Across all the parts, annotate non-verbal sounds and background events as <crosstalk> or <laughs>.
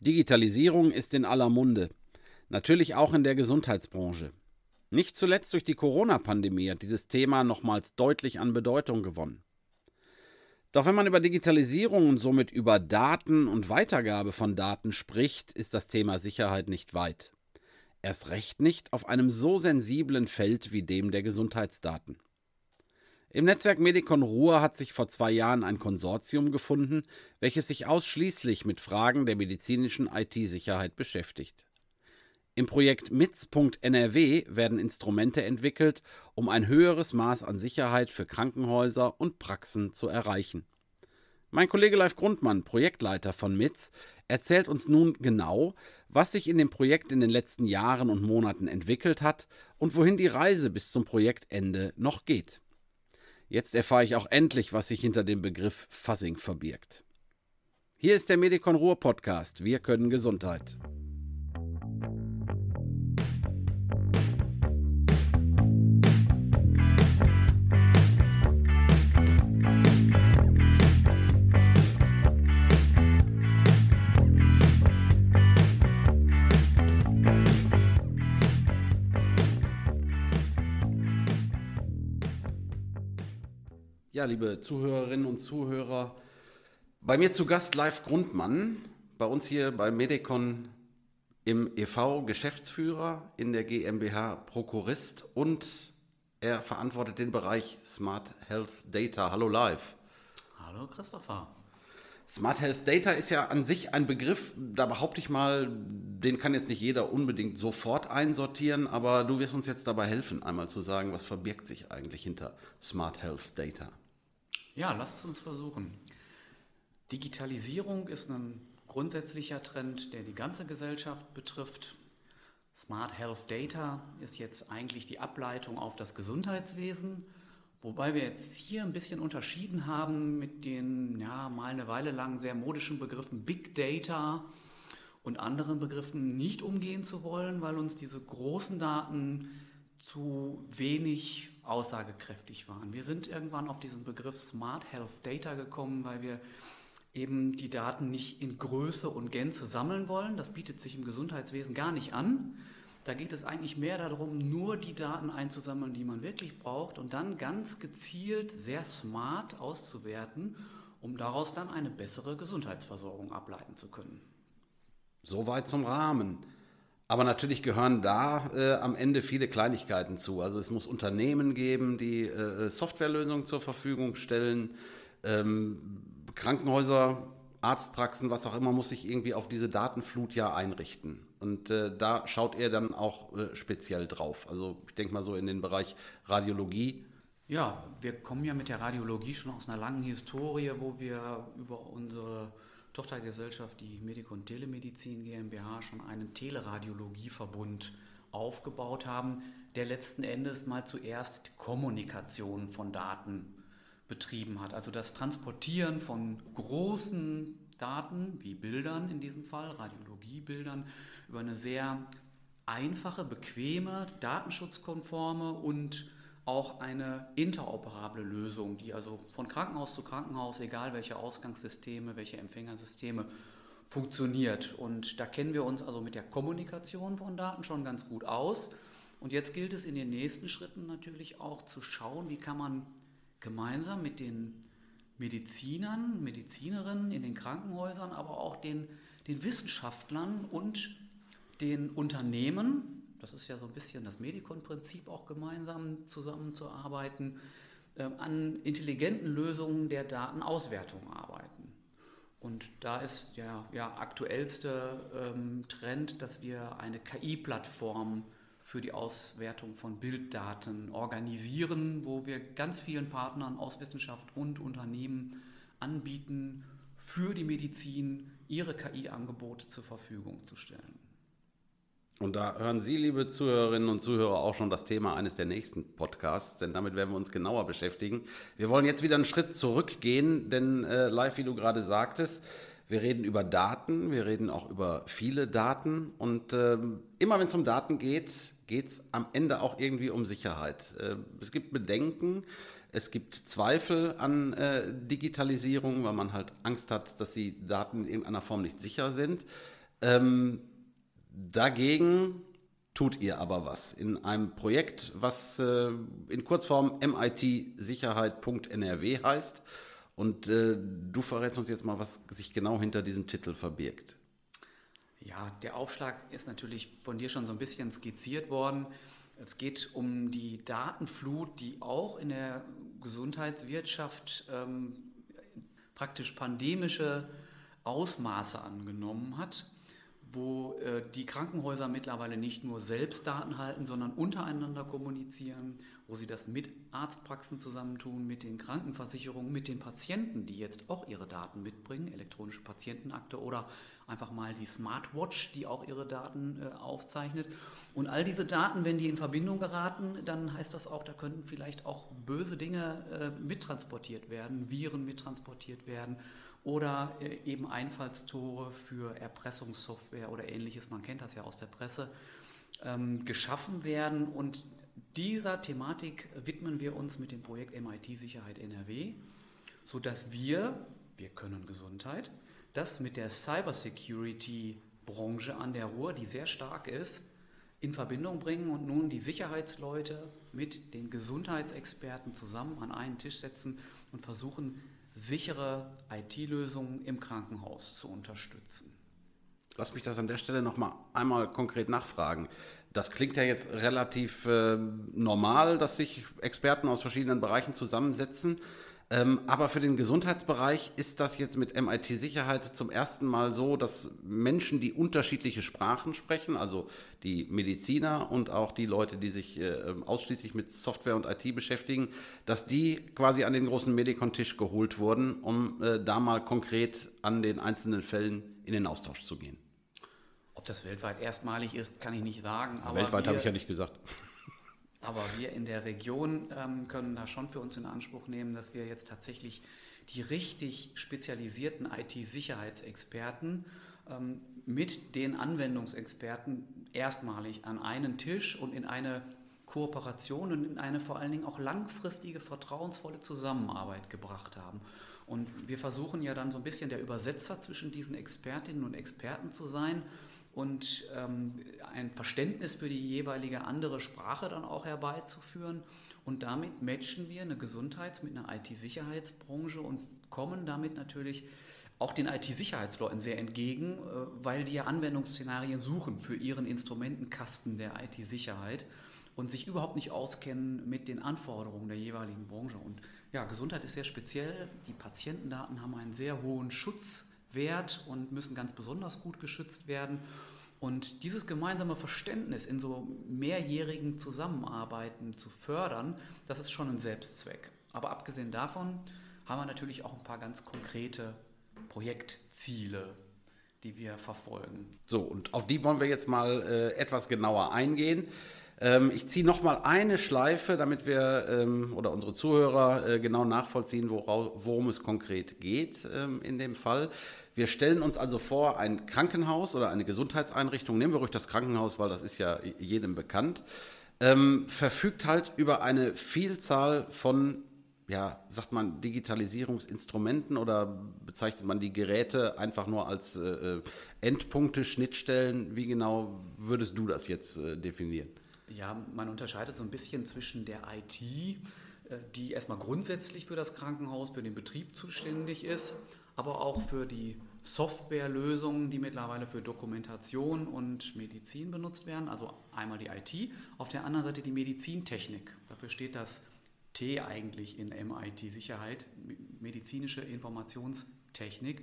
Digitalisierung ist in aller Munde, natürlich auch in der Gesundheitsbranche. Nicht zuletzt durch die Corona-Pandemie hat dieses Thema nochmals deutlich an Bedeutung gewonnen. Doch wenn man über Digitalisierung und somit über Daten und Weitergabe von Daten spricht, ist das Thema Sicherheit nicht weit. Erst recht nicht auf einem so sensiblen Feld wie dem der Gesundheitsdaten. Im Netzwerk Medicon Ruhr hat sich vor zwei Jahren ein Konsortium gefunden, welches sich ausschließlich mit Fragen der medizinischen IT-Sicherheit beschäftigt. Im Projekt MITS.NRW werden Instrumente entwickelt, um ein höheres Maß an Sicherheit für Krankenhäuser und Praxen zu erreichen. Mein Kollege Leif Grundmann, Projektleiter von MITS, erzählt uns nun genau, was sich in dem Projekt in den letzten Jahren und Monaten entwickelt hat und wohin die Reise bis zum Projektende noch geht. Jetzt erfahre ich auch endlich, was sich hinter dem Begriff Fuzzing verbirgt. Hier ist der Medikon Ruhr Podcast. Wir können Gesundheit. Ja, liebe Zuhörerinnen und Zuhörer, bei mir zu Gast Live Grundmann, bei uns hier bei Medicon im EV Geschäftsführer, in der GmbH Prokurist und er verantwortet den Bereich Smart Health Data. Hallo Live. Hallo Christopher. Smart Health Data ist ja an sich ein Begriff, da behaupte ich mal, den kann jetzt nicht jeder unbedingt sofort einsortieren, aber du wirst uns jetzt dabei helfen, einmal zu sagen, was verbirgt sich eigentlich hinter Smart Health Data. Ja, lasst es uns versuchen. Digitalisierung ist ein grundsätzlicher Trend, der die ganze Gesellschaft betrifft. Smart Health Data ist jetzt eigentlich die Ableitung auf das Gesundheitswesen, wobei wir jetzt hier ein bisschen unterschieden haben mit den ja mal eine Weile lang sehr modischen Begriffen Big Data und anderen Begriffen nicht umgehen zu wollen, weil uns diese großen Daten zu wenig aussagekräftig waren. Wir sind irgendwann auf diesen Begriff Smart Health Data gekommen, weil wir eben die Daten nicht in Größe und Gänze sammeln wollen. Das bietet sich im Gesundheitswesen gar nicht an. Da geht es eigentlich mehr darum, nur die Daten einzusammeln, die man wirklich braucht und dann ganz gezielt, sehr smart auszuwerten, um daraus dann eine bessere Gesundheitsversorgung ableiten zu können. Soweit zum Rahmen. Aber natürlich gehören da äh, am Ende viele Kleinigkeiten zu. Also es muss Unternehmen geben, die äh, Softwarelösungen zur Verfügung stellen. Ähm, Krankenhäuser, Arztpraxen, was auch immer, muss sich irgendwie auf diese Datenflut ja einrichten. Und äh, da schaut er dann auch äh, speziell drauf. Also ich denke mal so in den Bereich Radiologie. Ja, wir kommen ja mit der Radiologie schon aus einer langen Historie, wo wir über unsere Tochtergesellschaft, die Medikon Telemedizin GmbH, schon einen Teleradiologieverbund aufgebaut haben, der letzten Endes mal zuerst Kommunikation von Daten betrieben hat. Also das Transportieren von großen Daten, wie Bildern in diesem Fall, Radiologiebildern, über eine sehr einfache, bequeme, datenschutzkonforme und auch eine interoperable Lösung, die also von Krankenhaus zu Krankenhaus, egal welche Ausgangssysteme, welche Empfängersysteme, funktioniert. Und da kennen wir uns also mit der Kommunikation von Daten schon ganz gut aus. Und jetzt gilt es in den nächsten Schritten natürlich auch zu schauen, wie kann man gemeinsam mit den Medizinern, Medizinerinnen in den Krankenhäusern, aber auch den, den Wissenschaftlern und den Unternehmen, das ist ja so ein bisschen das Medikon-Prinzip, auch gemeinsam zusammenzuarbeiten, äh, an intelligenten Lösungen der Datenauswertung arbeiten. Und da ist der ja, aktuellste ähm, Trend, dass wir eine KI-Plattform für die Auswertung von Bilddaten organisieren, wo wir ganz vielen Partnern aus Wissenschaft und Unternehmen anbieten, für die Medizin ihre KI-Angebote zur Verfügung zu stellen. Und da hören Sie, liebe Zuhörerinnen und Zuhörer, auch schon das Thema eines der nächsten Podcasts, denn damit werden wir uns genauer beschäftigen. Wir wollen jetzt wieder einen Schritt zurückgehen, denn äh, live, wie du gerade sagtest, wir reden über Daten, wir reden auch über viele Daten und äh, immer wenn es um Daten geht, geht es am Ende auch irgendwie um Sicherheit. Äh, es gibt Bedenken, es gibt Zweifel an äh, Digitalisierung, weil man halt Angst hat, dass die Daten in irgendeiner Form nicht sicher sind. Ähm, dagegen tut ihr aber was in einem Projekt, was äh, in Kurzform mitsicherheit.nrw heißt. Und äh, du verrätst uns jetzt mal, was sich genau hinter diesem Titel verbirgt. Ja, der Aufschlag ist natürlich von dir schon so ein bisschen skizziert worden. Es geht um die Datenflut, die auch in der Gesundheitswirtschaft ähm, praktisch pandemische Ausmaße angenommen hat wo äh, die Krankenhäuser mittlerweile nicht nur selbst Daten halten, sondern untereinander kommunizieren, wo sie das mit Arztpraxen zusammentun, mit den Krankenversicherungen, mit den Patienten, die jetzt auch ihre Daten mitbringen, elektronische Patientenakte oder einfach mal die Smartwatch, die auch ihre Daten äh, aufzeichnet. Und all diese Daten, wenn die in Verbindung geraten, dann heißt das auch, da könnten vielleicht auch böse Dinge äh, mittransportiert werden, Viren mittransportiert werden oder äh, eben Einfallstore für Erpressungssoftware oder ähnliches, man kennt das ja aus der Presse, ähm, geschaffen werden. Und dieser Thematik widmen wir uns mit dem Projekt MIT Sicherheit NRW, sodass wir, wir können Gesundheit, das mit der Cybersecurity-Branche an der Ruhr, die sehr stark ist, in Verbindung bringen und nun die Sicherheitsleute mit den Gesundheitsexperten zusammen an einen Tisch setzen und versuchen, sichere IT-Lösungen im Krankenhaus zu unterstützen. Lass mich das an der Stelle noch mal einmal konkret nachfragen. Das klingt ja jetzt relativ äh, normal, dass sich Experten aus verschiedenen Bereichen zusammensetzen. Ähm, aber für den Gesundheitsbereich ist das jetzt mit MIT-Sicherheit zum ersten Mal so, dass Menschen, die unterschiedliche Sprachen sprechen, also die Mediziner und auch die Leute, die sich äh, ausschließlich mit Software und IT beschäftigen, dass die quasi an den großen Medikon-Tisch geholt wurden, um äh, da mal konkret an den einzelnen Fällen in den Austausch zu gehen. Ob das weltweit erstmalig ist, kann ich nicht sagen. weltweit habe ich ja nicht gesagt. Aber wir in der Region ähm, können da schon für uns in Anspruch nehmen, dass wir jetzt tatsächlich die richtig spezialisierten IT-Sicherheitsexperten ähm, mit den Anwendungsexperten erstmalig an einen Tisch und in eine Kooperation und in eine vor allen Dingen auch langfristige, vertrauensvolle Zusammenarbeit gebracht haben. Und wir versuchen ja dann so ein bisschen der Übersetzer zwischen diesen Expertinnen und Experten zu sein und ähm, ein Verständnis für die jeweilige andere Sprache dann auch herbeizuführen. Und damit matchen wir eine Gesundheits- mit einer IT-Sicherheitsbranche und kommen damit natürlich auch den IT-Sicherheitsleuten sehr entgegen, äh, weil die ja Anwendungsszenarien suchen für ihren Instrumentenkasten der IT-Sicherheit und sich überhaupt nicht auskennen mit den Anforderungen der jeweiligen Branche. Und ja, Gesundheit ist sehr speziell. Die Patientendaten haben einen sehr hohen Schutzwert und müssen ganz besonders gut geschützt werden. Und dieses gemeinsame Verständnis in so mehrjährigen Zusammenarbeiten zu fördern, das ist schon ein Selbstzweck. Aber abgesehen davon haben wir natürlich auch ein paar ganz konkrete Projektziele, die wir verfolgen. So, und auf die wollen wir jetzt mal äh, etwas genauer eingehen. Ähm, ich ziehe noch mal eine Schleife, damit wir ähm, oder unsere Zuhörer äh, genau nachvollziehen, worum es konkret geht ähm, in dem Fall. Wir stellen uns also vor, ein Krankenhaus oder eine Gesundheitseinrichtung, nehmen wir ruhig das Krankenhaus, weil das ist ja jedem bekannt, ähm, verfügt halt über eine Vielzahl von, ja, sagt man, Digitalisierungsinstrumenten oder bezeichnet man die Geräte einfach nur als äh, äh Endpunkte, Schnittstellen? Wie genau würdest du das jetzt äh, definieren? Ja, man unterscheidet so ein bisschen zwischen der IT, äh, die erstmal grundsätzlich für das Krankenhaus, für den Betrieb zuständig ist, aber auch für die Softwarelösungen, die mittlerweile für Dokumentation und Medizin benutzt werden. Also einmal die IT, auf der anderen Seite die Medizintechnik. Dafür steht das T eigentlich in MIT Sicherheit, medizinische Informationstechnik.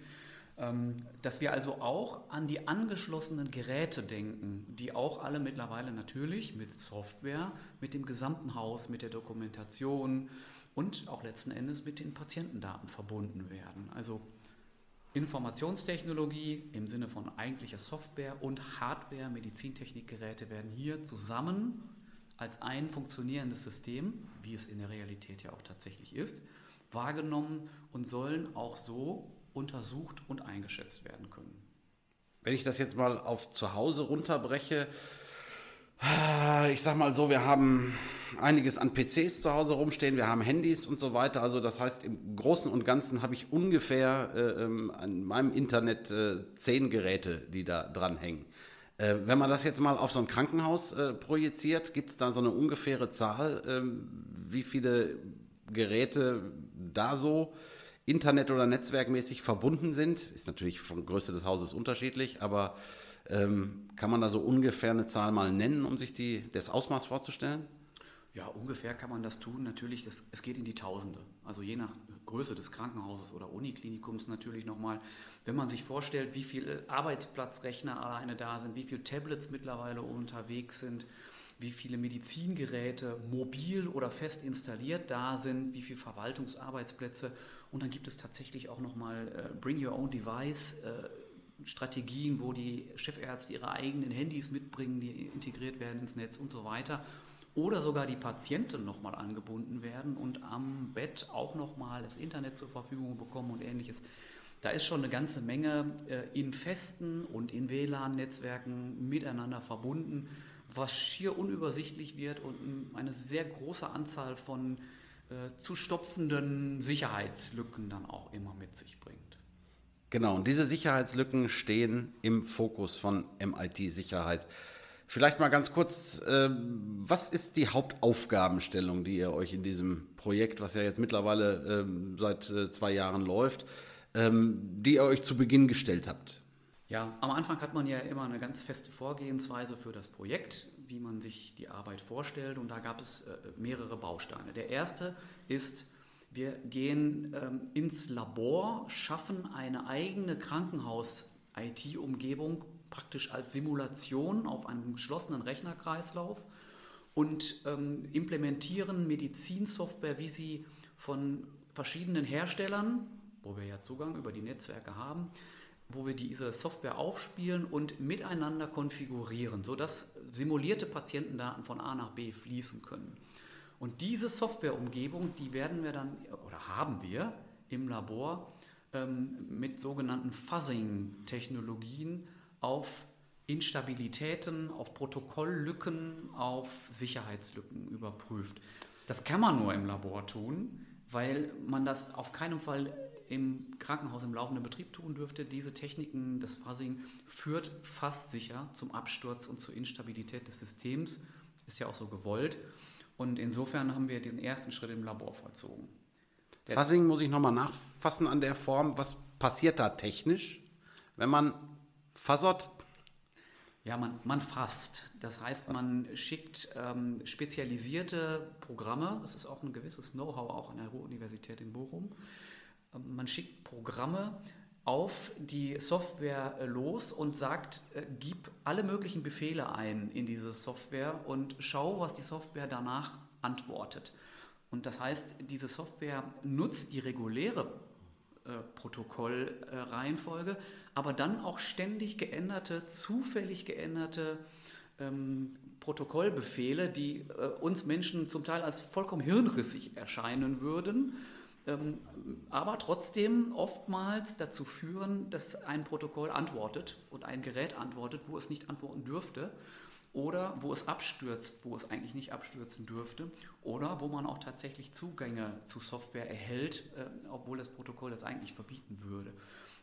Ähm, dass wir also auch an die angeschlossenen Geräte denken, die auch alle mittlerweile natürlich mit Software, mit dem gesamten Haus, mit der Dokumentation und auch letzten Endes mit den Patientendaten verbunden werden. Also Informationstechnologie im Sinne von eigentlicher Software und Hardware, Medizintechnikgeräte werden hier zusammen als ein funktionierendes System, wie es in der Realität ja auch tatsächlich ist, wahrgenommen und sollen auch so untersucht und eingeschätzt werden können. Wenn ich das jetzt mal auf zu Hause runterbreche, ich sag mal so, wir haben einiges an PCs zu Hause rumstehen, wir haben Handys und so weiter. Also das heißt, im Großen und Ganzen habe ich ungefähr äh, ähm, an meinem Internet äh, zehn Geräte, die da dranhängen. Äh, wenn man das jetzt mal auf so ein Krankenhaus äh, projiziert, gibt es da so eine ungefähre Zahl, ähm, wie viele Geräte da so Internet- oder Netzwerkmäßig verbunden sind? Ist natürlich von Größe des Hauses unterschiedlich, aber ähm, kann man da so ungefähr eine Zahl mal nennen, um sich die, das Ausmaß vorzustellen? Ja, ungefähr kann man das tun. Natürlich, das, es geht in die Tausende. Also je nach Größe des Krankenhauses oder Uniklinikums natürlich nochmal. Wenn man sich vorstellt, wie viele Arbeitsplatzrechner alleine da sind, wie viele Tablets mittlerweile unterwegs sind, wie viele Medizingeräte mobil oder fest installiert da sind, wie viele Verwaltungsarbeitsplätze. Und dann gibt es tatsächlich auch nochmal äh, Bring Your Own Device. Äh, Strategien, wo die Chefärzte ihre eigenen Handys mitbringen, die integriert werden ins Netz und so weiter. Oder sogar die Patienten nochmal angebunden werden und am Bett auch nochmal das Internet zur Verfügung bekommen und ähnliches. Da ist schon eine ganze Menge äh, in festen und in WLAN-Netzwerken miteinander verbunden, was schier unübersichtlich wird und eine sehr große Anzahl von äh, zu stopfenden Sicherheitslücken dann auch immer mit sich bringt. Genau, und diese Sicherheitslücken stehen im Fokus von MIT-Sicherheit. Vielleicht mal ganz kurz, äh, was ist die Hauptaufgabenstellung, die ihr euch in diesem Projekt, was ja jetzt mittlerweile äh, seit äh, zwei Jahren läuft, ähm, die ihr euch zu Beginn gestellt habt? Ja, am Anfang hat man ja immer eine ganz feste Vorgehensweise für das Projekt, wie man sich die Arbeit vorstellt. Und da gab es äh, mehrere Bausteine. Der erste ist, wir gehen ähm, ins Labor, schaffen eine eigene Krankenhaus-IT-Umgebung praktisch als Simulation auf einem geschlossenen Rechnerkreislauf und ähm, implementieren Medizinsoftware, wie sie von verschiedenen Herstellern, wo wir ja Zugang über die Netzwerke haben, wo wir diese Software aufspielen und miteinander konfigurieren, sodass simulierte Patientendaten von A nach B fließen können. Und diese Softwareumgebung, die werden wir dann oder haben wir im Labor ähm, mit sogenannten Fuzzing-Technologien auf Instabilitäten, auf Protokolllücken, auf Sicherheitslücken überprüft. Das kann man nur im Labor tun, weil man das auf keinen Fall im Krankenhaus im laufenden Betrieb tun dürfte. Diese Techniken des Fuzzing führt fast sicher zum Absturz und zur Instabilität des Systems. Ist ja auch so gewollt. Und insofern haben wir diesen ersten Schritt im Labor vollzogen. Der Fuzzing muss ich nochmal nachfassen an der Form. Was passiert da technisch, wenn man fuzzert? Ja, man, man fasst. Das heißt, man schickt ähm, spezialisierte Programme, das ist auch ein gewisses Know-how auch an der Ruhr-Universität in Bochum. Man schickt Programme auf die Software äh, los und sagt, äh, gib alle möglichen Befehle ein in diese Software und schau, was die Software danach antwortet. Und das heißt, diese Software nutzt die reguläre äh, Protokollreihenfolge, äh, aber dann auch ständig geänderte, zufällig geänderte ähm, Protokollbefehle, die äh, uns Menschen zum Teil als vollkommen hirnrissig erscheinen würden aber trotzdem oftmals dazu führen, dass ein Protokoll antwortet und ein Gerät antwortet, wo es nicht antworten dürfte oder wo es abstürzt, wo es eigentlich nicht abstürzen dürfte oder wo man auch tatsächlich Zugänge zu Software erhält, äh, obwohl das Protokoll das eigentlich verbieten würde.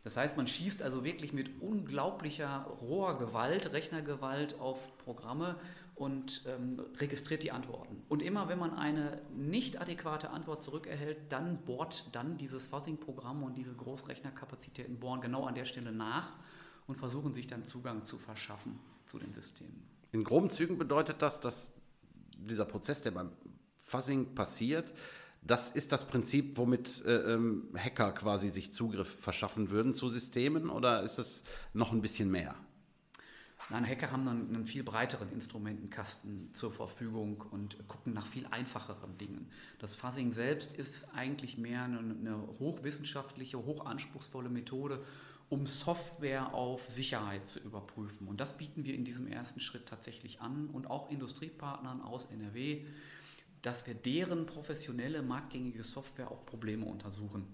Das heißt, man schießt also wirklich mit unglaublicher roher Gewalt, Rechnergewalt auf Programme und ähm, registriert die Antworten. Und immer wenn man eine nicht adäquate Antwort zurückerhält, dann bohrt dann dieses Fuzzing-Programm und diese Großrechnerkapazitäten bohren genau an der Stelle nach und versuchen sich dann Zugang zu verschaffen zu den Systemen. In groben Zügen bedeutet das, dass dieser Prozess, der beim Fuzzing passiert, das ist das Prinzip, womit äh, ähm, Hacker quasi sich Zugriff verschaffen würden zu Systemen oder ist das noch ein bisschen mehr? Nein, Hacker haben dann einen viel breiteren Instrumentenkasten zur Verfügung und gucken nach viel einfacheren Dingen. Das Fuzzing selbst ist eigentlich mehr eine, hochwissenschaftliche, hochanspruchsvolle Methode, um Software auf Sicherheit zu überprüfen. Und das bieten wir in diesem ersten Schritt tatsächlich an und auch Industriepartnern aus NRW, dass wir deren professionelle, marktgängige Software auf Probleme untersuchen.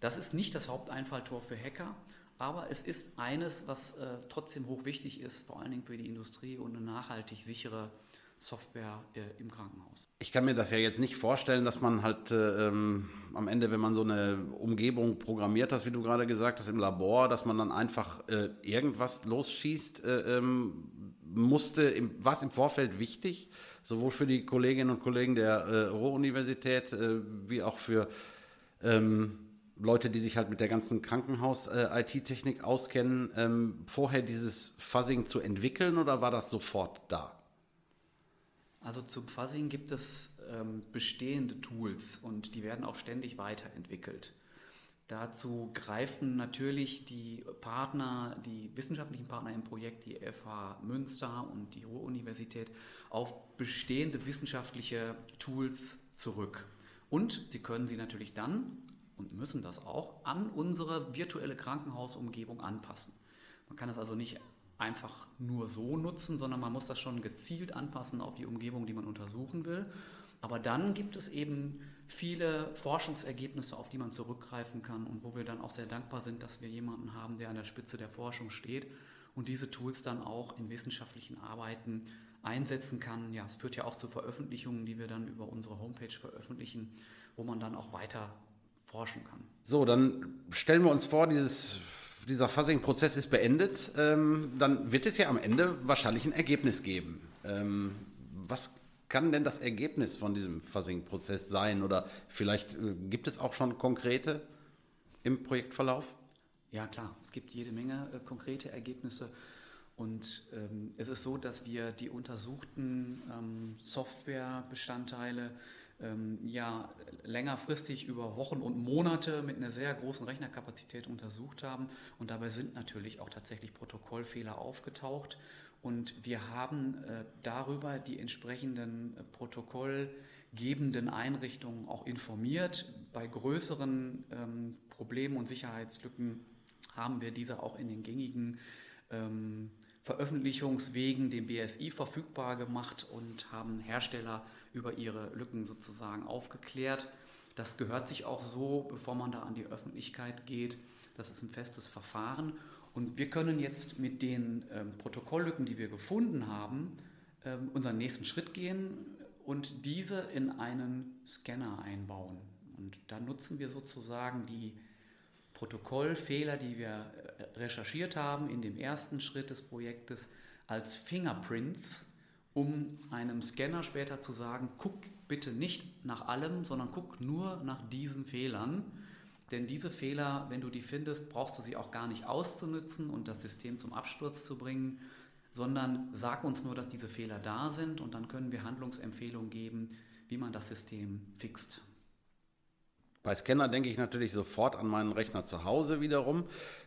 Das ist nicht das Haupteinfalltor für Hacker, aber es ist eines, was äh, trotzdem hoch wichtig ist, vor allen Dingen für die Industrie und eine nachhaltig sichere Software äh, im Krankenhaus. Ich kann mir das ja jetzt nicht vorstellen, dass man halt äh, ähm, am Ende, wenn man so eine Umgebung programmiert hat, wie du gerade gesagt hast, im Labor, dass man dann einfach äh, irgendwas losschießt. Äh, ähm, musste, im, was im Vorfeld wichtig, sowohl für die Kolleginnen und Kollegen der äh, Ruhr-Universität wie auch für ähm, Leute, die sich halt mit der ganzen Krankenhaus-IT-Technik auskennen, ähm, vorher dieses Fuzzing zu entwickeln oder war das sofort da? Also zum Fuzzing gibt es ähm, bestehende Tools und die werden auch ständig weiterentwickelt. Dazu greifen natürlich die Partner, die wissenschaftlichen Partner im Projekt, die FH Münster und die Ruhr-Universität, auf bestehende wissenschaftliche Tools zurück. Und sie können sie natürlich dann und müssen das auch an unsere virtuelle Krankenhausumgebung anpassen. Man kann das also nicht einfach nur so nutzen, sondern man muss das schon gezielt anpassen auf die Umgebung, die man untersuchen will. Aber dann gibt es eben viele Forschungsergebnisse, auf die man zurückgreifen kann und wo wir dann auch sehr dankbar sind, dass wir jemanden haben, der an der Spitze der Forschung steht und diese Tools dann auch in wissenschaftlichen Arbeiten einsetzen kann. Ja, es führt ja auch zu Veröffentlichungen, die wir dann über unsere Homepage veröffentlichen, wo man dann auch weiter forschen kann. So, dann stellen wir uns vor, dieses dieser Fuzzing-Prozess ist beendet, ähm, dann wird es ja am Ende wahrscheinlich ein Ergebnis geben. Ähm, was kann denn das Ergebnis von diesem Fuzzing-Prozess sein? Oder vielleicht äh, gibt es auch schon konkrete im Projektverlauf? Ja, klar. Es gibt jede Menge äh, konkrete Ergebnisse. Und ähm, es ist so, dass wir die untersuchten ähm, Softwarebestandteile ja längerfristig über Wochen und Monate mit einer sehr großen Rechnerkapazität untersucht haben. Und dabei sind natürlich auch tatsächlich Protokollfehler aufgetaucht. Und wir haben äh, darüber die entsprechenden äh, protokollgebenden Einrichtungen auch informiert. Bei größeren ähm, Problemen und Sicherheitslücken haben wir diese auch in den gängigen ähm, Veröffentlichungswegen dem BSI verfügbar gemacht und haben Hersteller über ihre Lücken sozusagen aufgeklärt. Das gehört sich auch so, bevor man da an die Öffentlichkeit geht. Das ist ein festes Verfahren. Und wir können jetzt mit den ähm, Protokolllücken, die wir gefunden haben, ähm, unseren nächsten Schritt gehen und diese in einen Scanner einbauen. Und da nutzen wir sozusagen die Protokollfehler, die wir äh, recherchiert haben in dem ersten Schritt des Projektes, als Fingerprints um einem Scanner später zu sagen, guck bitte nicht nach allem, sondern guck nur nach diesen Fehlern. Denn diese Fehler, wenn du die findest, brauchst du sie auch gar nicht auszunutzen und das System zum Absturz zu bringen, sondern sag uns nur, dass diese Fehler da sind und dann können wir Handlungsempfehlungen geben, wie man das System fixt. Bei Scanner denke ich natürlich sofort an meinen Rechner zu Hause wiederum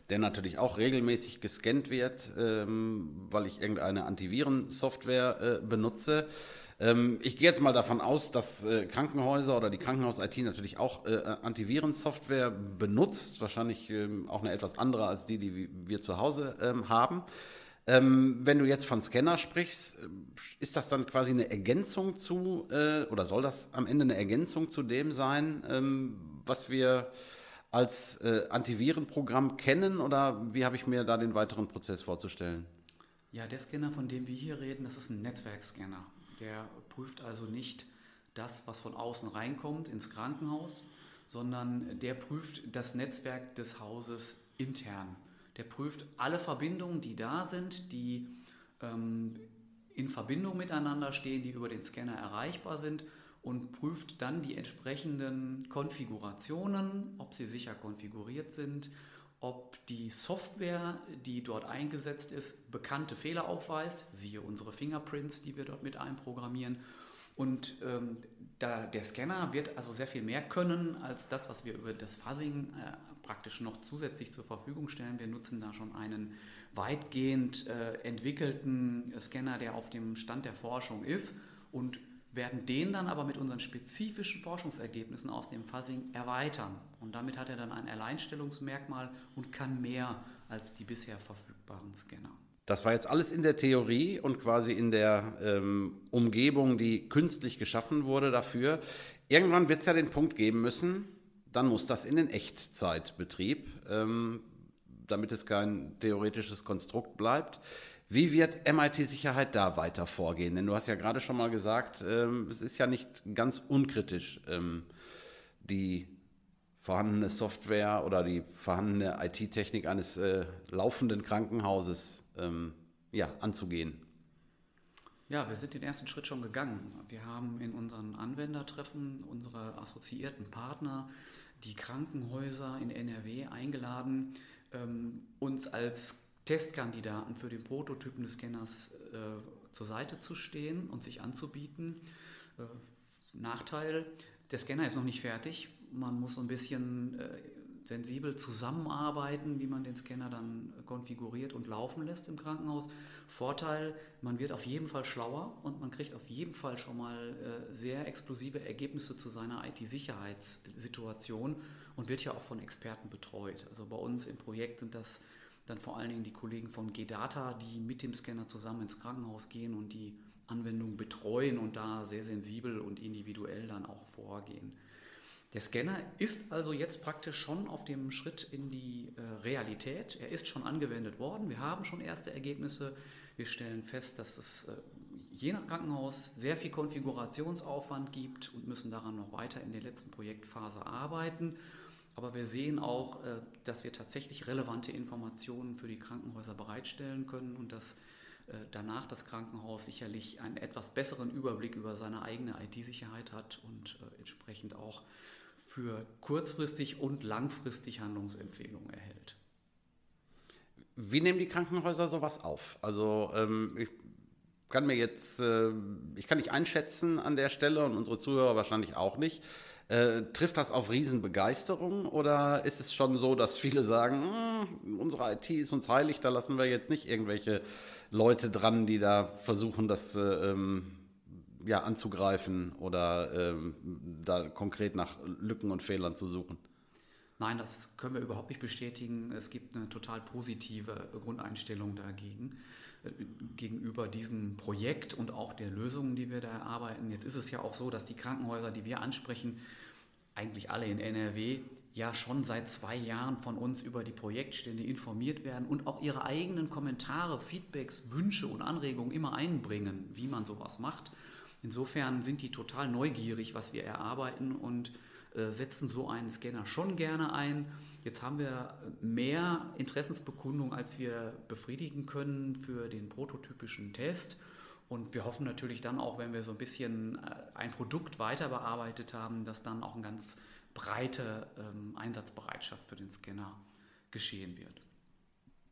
der natürlich auch regelmäßig gescannt wird, ähm, weil ich irgendeine Antivirensoftware äh, benutze. Ähm, ich gehe jetzt mal davon aus, dass äh, Krankenhäuser oder die Krankenhaus-IT natürlich auch äh, Antivirensoftware benutzt, wahrscheinlich ähm, auch eine etwas andere als die, die wir zu Hause ähm, haben. Ähm, wenn du jetzt von Scanner sprichst, äh, ist das dann quasi eine Ergänzung zu, äh, oder soll das am Ende eine Ergänzung zu dem sein, ähm, was wir als äh, Antivirenprogramm kennen oder wie habe ich mir da den weiteren Prozess vorzustellen? Ja, der Scanner, von dem wir hier reden, das ist ein Netzwerkscanner. Der prüft also nicht das, was von außen reinkommt ins Krankenhaus, sondern der prüft das Netzwerk des Hauses intern. Der prüft alle Verbindungen, die da sind, die ähm, in Verbindung miteinander stehen, die über den Scanner erreichbar sind und prüft dann die entsprechenden Konfigurationen, ob sie sicher konfiguriert sind, ob die Software, die dort eingesetzt ist, bekannte Fehler aufweist, siehe unsere Fingerprints, die wir dort mit einprogrammieren. Und ähm, da, der Scanner wird also sehr viel mehr können als das, was wir über das Fuzzing äh, praktisch noch zusätzlich zur Verfügung stellen. Wir nutzen da schon einen weitgehend äh, entwickelten Scanner, der auf dem Stand der Forschung ist und werden den dann aber mit unseren spezifischen Forschungsergebnissen aus dem Fuzzing erweitern. Und damit hat er dann ein Alleinstellungsmerkmal und kann mehr als die bisher verfügbaren Scanner. Das war jetzt alles in der Theorie und quasi in der ähm, Umgebung, die künstlich geschaffen wurde dafür. Irgendwann wird es ja den Punkt geben müssen, dann muss das in den Echtzeitbetrieb, ähm, damit es kein theoretisches Konstrukt bleibt. Wie wird MIT-Sicherheit da weiter vorgehen? Denn du hast ja gerade schon mal gesagt, ähm, es ist ja nicht ganz unkritisch, ähm, die vorhandene Software oder die vorhandene IT-Technik eines äh, laufenden Krankenhauses ähm, ja, anzugehen. Ja, wir sind den ersten Schritt schon gegangen. Wir haben in unseren Anwendertreffen unsere assoziierten Partner, die Krankenhäuser in NRW eingeladen, ähm, uns als Testkandidaten für den Prototypen des Scanners äh, zur Seite zu stehen und sich anzubieten. Äh, Nachteil, der Scanner ist noch nicht fertig. Man muss so ein bisschen äh, sensibel zusammenarbeiten, wie man den Scanner dann konfiguriert und laufen lässt im Krankenhaus. Vorteil, man wird auf jeden Fall schlauer und man kriegt auf jeden Fall schon mal äh, sehr exklusive Ergebnisse zu seiner IT-Sicherheitssituation und wird ja auch von Experten betreut. Also bei uns im Projekt sind das dann vor allen Dingen die Kollegen von G-Data, die mit dem Scanner zusammen ins Krankenhaus gehen und die Anwendung betreuen und da sehr sensibel und individuell dann auch vorgehen. Der Scanner ist also jetzt praktisch schon auf dem Schritt in die äh, Realität. Er ist schon angewendet worden. Wir haben schon erste Ergebnisse. Wir stellen fest, dass es äh, je nach Krankenhaus sehr viel Konfigurationsaufwand gibt und müssen daran noch weiter in der letzten Projektphase arbeiten. Aber wir sehen auch, äh, dass wir tatsächlich relevante Informationen für die Krankenhäuser bereitstellen können und dass danach das Krankenhaus sicherlich einen etwas besseren Überblick über seine eigene IT-Sicherheit hat und entsprechend auch für kurzfristig und langfristig Handlungsempfehlungen erhält. Wie nehmen die Krankenhäuser sowas auf? Also ähm, ich kann mir jetzt, äh, ich kann nicht einschätzen an der Stelle und unsere Zuhörer wahrscheinlich auch nicht. Äh, trifft das auf Riesenbegeisterung oder ist es schon so, dass viele sagen, hm, unsere IT ist uns heilig, da lassen wir jetzt nicht irgendwelche Leute dran, die da versuchen, das äh, ähm, ja, anzugreifen oder ähm, da konkret nach Lücken und Fehlern zu suchen? Nein, das können wir überhaupt nicht bestätigen. Es gibt eine total positive Grundeinstellung dagegen, äh, gegenüber diesem Projekt und auch der Lösungen, die wir da erarbeiten. Jetzt ist es ja auch so, dass die Krankenhäuser, die wir ansprechen, eigentlich alle in NRW, ja schon seit zwei Jahren von uns über die Projektstände informiert werden und auch ihre eigenen Kommentare, Feedbacks, Wünsche und Anregungen immer einbringen, wie man sowas macht. Insofern sind die total neugierig, was wir erarbeiten und äh, setzen so einen Scanner schon gerne ein. Jetzt haben wir mehr Interessensbekundung, als wir befriedigen können für den prototypischen Test. Und wir hoffen natürlich dann auch, wenn wir so ein bisschen äh, ein Produkt weiter bearbeitet haben, dass dann auch eine ganz breite ähm, Einsatzbereitschaft für den Scanner geschehen wird.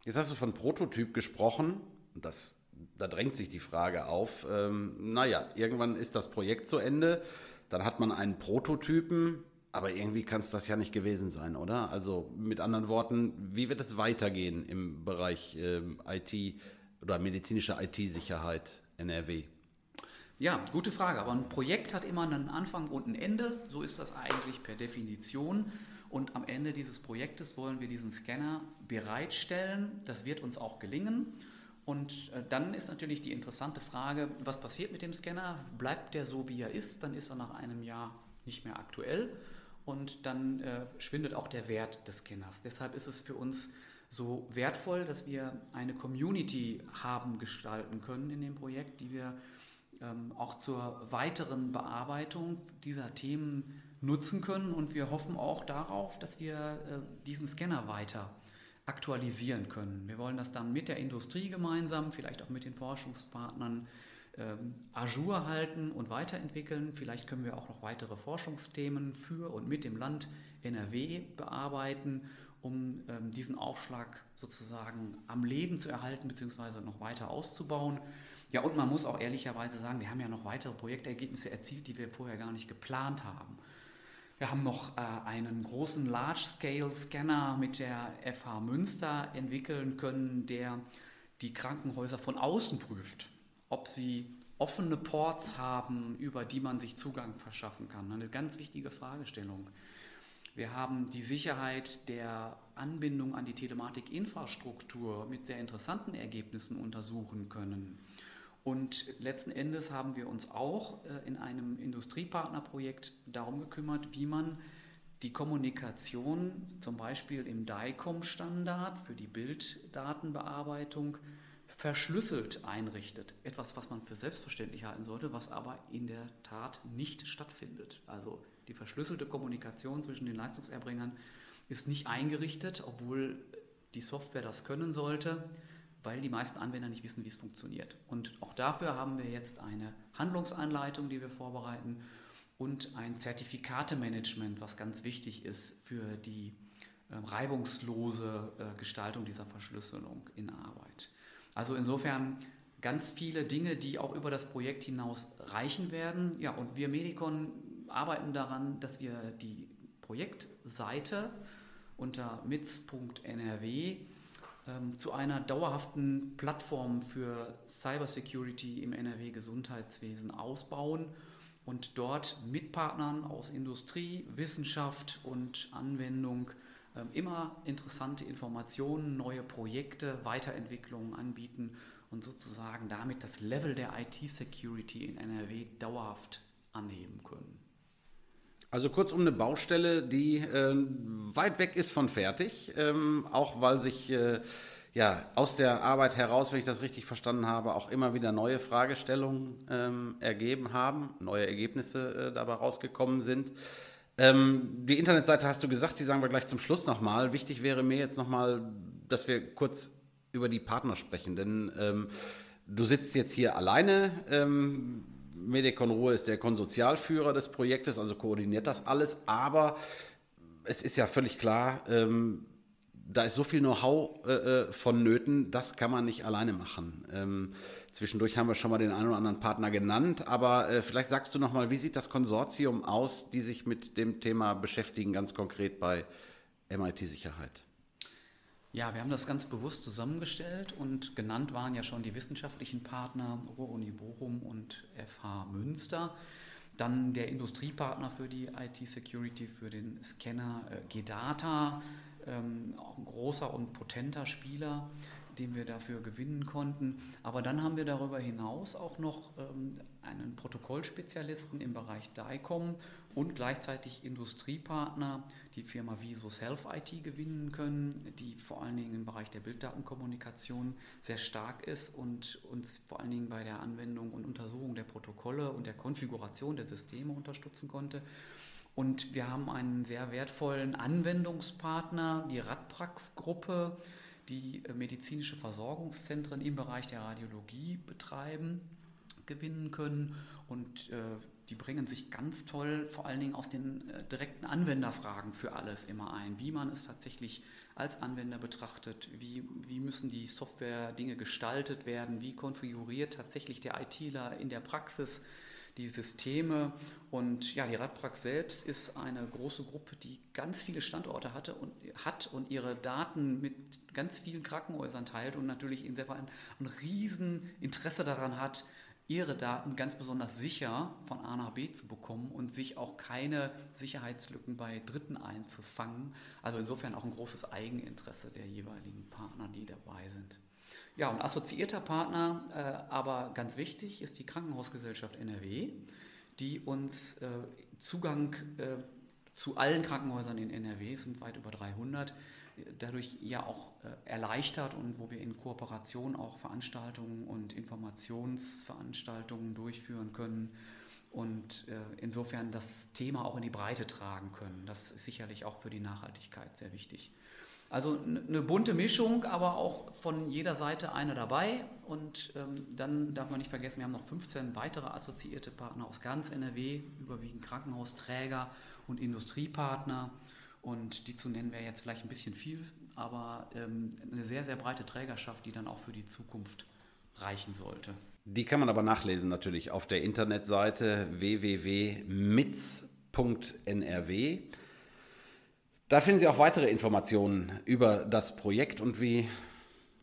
Jetzt hast du von Prototyp gesprochen. Das da drängt sich die Frage auf, ähm, naja, irgendwann ist das Projekt zu Ende, dann hat man einen Prototypen, aber irgendwie kann es das ja nicht gewesen sein, oder? Also mit anderen Worten, wie wird es weitergehen im Bereich ähm, IT oder medizinische IT-Sicherheit NRW? Ja, gute Frage. Aber ein Projekt hat immer einen Anfang und ein Ende. So ist das eigentlich per Definition. Und am Ende dieses Projektes wollen wir diesen Scanner bereitstellen. Das wird uns auch gelingen. Und äh, dann ist natürlich die interessante Frage, was passiert mit dem Scanner? Bleibt der so, wie er ist? Dann ist er nach einem Jahr nicht mehr aktuell und dann äh, schwindet auch der Wert des Scanners. Deshalb ist es für uns so wertvoll, dass wir eine Community haben gestalten können in dem Projekt, die wir ähm, auch zur weiteren Bearbeitung dieser Themen nutzen können. Und wir hoffen auch darauf, dass wir äh, diesen Scanner weiter aktualisieren können. Wir wollen das dann mit der Industrie gemeinsam, vielleicht auch mit den Forschungspartnern ähm, Ajour halten und weiterentwickeln. Vielleicht können wir auch noch weitere Forschungsthemen für und mit dem Land NRW bearbeiten, um ähm, diesen Aufschlag sozusagen am Leben zu erhalten bzw. noch weiter auszubauen. Ja, und man muss auch ehrlicherweise sagen, wir haben ja noch weitere Projektergebnisse erzielt, die wir vorher gar nicht geplant haben. Wir haben noch äh, einen großen Large-Scale-Scanner mit der FH Münster entwickeln können, der die Krankenhäuser von außen prüft, ob sie offene Ports haben, über die man sich Zugang verschaffen kann. Eine ganz wichtige Fragestellung. Wir haben die Sicherheit der Anbindung an die Telematikinfrastruktur mit sehr interessanten Ergebnissen untersuchen können. Und letzten Endes haben wir uns auch äh, in einem Industriepartnerprojekt darum gekümmert, wie man die Kommunikation zum Beispiel im DICOM-Standard für die Bilddatenbearbeitung verschlüsselt einrichtet. Etwas, was man für selbstverständlich halten sollte, was aber in der Tat nicht stattfindet. Also die verschlüsselte Kommunikation zwischen den Leistungserbringern ist nicht eingerichtet, obwohl die Software das können sollte, weil die meisten Anwender nicht wissen, wie es funktioniert. Und auch dafür haben wir jetzt eine Handlungsanleitung, die wir vorbereiten und ein Zertifikatemanagement, was ganz wichtig ist für die äh, reibungslose äh, Gestaltung dieser Verschlüsselung in Arbeit. Also insofern ganz viele Dinge, die auch über das Projekt hinaus reichen werden. Ja, und wir Medicon arbeiten daran, dass wir die Projektseite unter mitz.nrw ähm, zu einer dauerhaften Plattform für Cybersecurity im NRW-Gesundheitswesen ausbauen und dort mit Partnern aus Industrie, Wissenschaft und Anwendung ähm, immer interessante Informationen, neue Projekte, Weiterentwicklungen anbieten und sozusagen damit das Level der IT-Security in NRW dauerhaft anheben können. Also kurzum eine Baustelle, die äh, weit weg ist von fertig, ähm, auch weil sich äh, ja, aus der Arbeit heraus, wenn ich das richtig verstanden habe, auch immer wieder neue Fragestellungen ähm, ergeben haben, neue Ergebnisse äh, dabei rausgekommen sind. Ähm, die Internetseite hast du gesagt, die sagen wir gleich zum Schluss nochmal. Wichtig wäre mir jetzt nochmal, dass wir kurz über die Partner sprechen, denn ähm, du sitzt jetzt hier alleine. Medicon Ruhe ist der Konsortialführer des Projektes, also koordiniert das alles, aber es ist ja völlig klar, ähm, da ist so viel Know-how äh, äh, vonnöten, das kann man nicht alleine machen. Ähm, zwischendurch haben wir schon mal den einen oder anderen Partner genannt, aber äh, vielleicht sagst du noch mal, wie sieht das Konsortium aus, die sich mit dem Thema beschäftigen, ganz konkret bei MIT-Sicherheit? Ja, wir haben das ganz bewusst zusammengestellt und genannt waren ja schon die wissenschaftlichen Partner Ruhr-Uni Bochum und FH Münster. Dann der Industriepartner für die IT-Security, für den Scanner äh, GData, ähm, auch ein großer und potenter Spieler, den wir dafür gewinnen konnten. Aber dann haben wir darüber hinaus auch noch ähm, einen Protokollspezialisten im Bereich DICOM und gleichzeitig Industriepartner, die Firma Visus Health IT gewinnen können, die vor allen Dingen im Bereich der Bilddatenkommunikation sehr stark ist und uns vor allen Dingen bei der Anwendung und Untersuchung der Protokolle und der Konfiguration der Systeme unterstützen konnte. Und wir haben einen sehr wertvollen Anwendungspartner, die Radprax-Gruppe, die äh, medizinische Versorgungszentren im Bereich der Radiologie betreiben, gewinnen können. Und äh, die bringen sich ganz toll vor allen Dingen aus den äh, direkten Anwenderfragen für alles immer ein. Wie man es tatsächlich als Anwender betrachtet, wie, wie müssen die Software-Dinge gestaltet werden, wie konfiguriert tatsächlich der ITler in der Praxis die Systeme. Und ja, die Radprax selbst ist eine große Gruppe, die ganz viele Standorte hatte und hat und ihre Daten mit ganz vielen Krankenhäusern teilt und natürlich insofern ein riesen Interesse daran hat, ihre Daten ganz besonders sicher von A nach B zu bekommen und sich auch keine Sicherheitslücken bei Dritten einzufangen. Also insofern auch ein großes Eigeninteresse der jeweiligen Partner, die dabei sind. Ja, und assoziierter Partner, äh, aber ganz wichtig, ist die Krankenhausgesellschaft NRW, die uns äh, Zugang äh, zu allen Krankenhäusern in NRW, es sind weit über 300, dadurch ja auch äh, erleichtert und wo wir in Kooperation auch Veranstaltungen und Informationsveranstaltungen durchführen können und äh, insofern das Thema auch in die Breite tragen können. Das ist sicherlich auch für die Nachhaltigkeit sehr wichtig. Also eine bunte Mischung, aber auch von jeder Seite eine dabei. Und ähm, dann darf man nicht vergessen, wir haben noch 15 weitere assoziierte Partner aus ganz NRW, überwiegend Krankenhausträger und Industriepartner. Und die zu nennen wäre jetzt vielleicht ein bisschen viel, aber ähm, eine sehr, sehr breite Trägerschaft, die dann auch für die Zukunft reichen sollte. Die kann man aber nachlesen natürlich auf der Internetseite www.mitz.nrw. Da finden Sie auch weitere Informationen über das Projekt und wie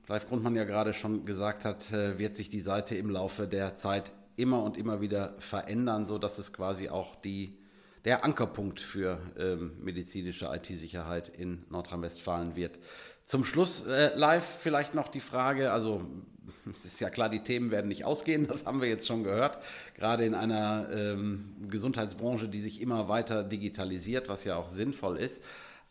Live Grundmann ja gerade schon gesagt hat, äh, wird sich die Seite im Laufe der Zeit immer und immer wieder verändern, sodass es quasi auch die, der Ankerpunkt für ähm, medizinische IT-Sicherheit in Nordrhein-Westfalen wird. Zum Schluss äh, live vielleicht noch die Frage, also <laughs> es ist ja klar, die Themen werden nicht ausgehen, <laughs> das haben wir jetzt schon gehört, gerade in einer ähm, Gesundheitsbranche, die sich immer weiter digitalisiert, was ja auch sinnvoll ist.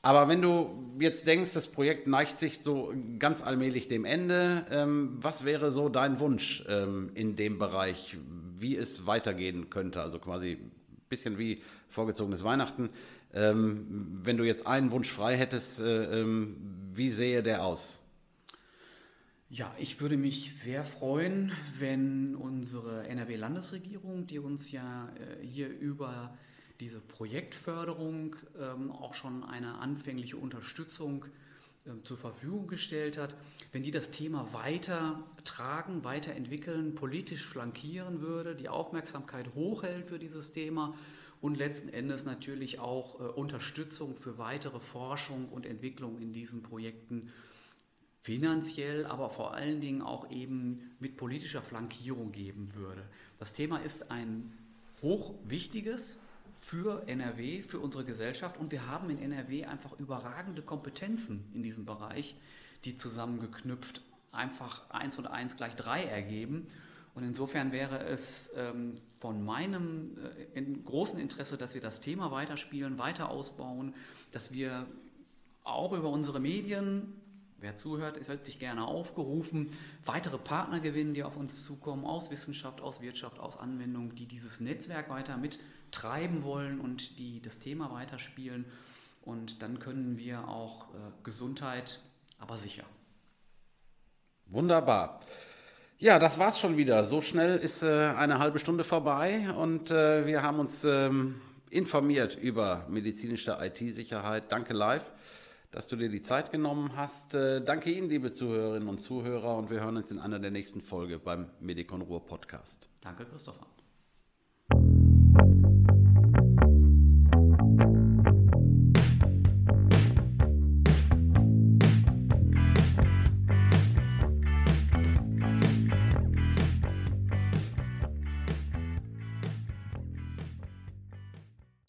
Aber wenn du jetzt denkst, das Projekt neigt sich so ganz allmählich dem Ende, ähm, was wäre so dein Wunsch ähm, in dem Bereich, wie es weitergehen könnte? Also quasi bisschen wie vorgezogenes Weihnachten. Ähm, wenn du jetzt einen Wunsch frei hättest, äh, ähm, wie sähe der aus? Ja, ich würde mich sehr freuen, wenn unsere NRW-Landesregierung, die uns ja äh, hier über diese Projektförderung ähm, auch schon eine anfängliche Unterstützung ähm, zur Verfügung gestellt hat, wenn die das Thema weiter tragen, weiterentwickeln, politisch flankieren würde, die Aufmerksamkeit hochhält für dieses Thema und letzten Endes natürlich auch äh, Unterstützung für weitere Forschung und Entwicklung in diesen Projekten finanziell, aber vor allen Dingen auch eben mit politischer Flankierung geben würde. Das Thema ist ein hochwichtiges, für NRW, für unsere Gesellschaft. Und wir haben in NRW einfach überragende Kompetenzen in diesem Bereich, die zusammengeknüpft einfach 1 und 1 gleich 3 ergeben. Und insofern wäre es ähm, von meinem äh, in großen Interesse, dass wir das Thema weiterspielen, weiter ausbauen, dass wir auch über unsere Medien, wer zuhört, ist sich gerne aufgerufen, weitere Partner gewinnen, die auf uns zukommen, aus Wissenschaft, aus Wirtschaft, aus Anwendung, die dieses Netzwerk weiter mit treiben wollen und die das Thema weiterspielen. Und dann können wir auch äh, Gesundheit, aber sicher. Wunderbar. Ja, das war's schon wieder. So schnell ist äh, eine halbe Stunde vorbei und äh, wir haben uns ähm, informiert über medizinische IT-Sicherheit. Danke live, dass du dir die Zeit genommen hast. Äh, danke Ihnen, liebe Zuhörerinnen und Zuhörer, und wir hören uns in einer der nächsten Folge beim Medikon Ruhr Podcast. Danke, Christopher.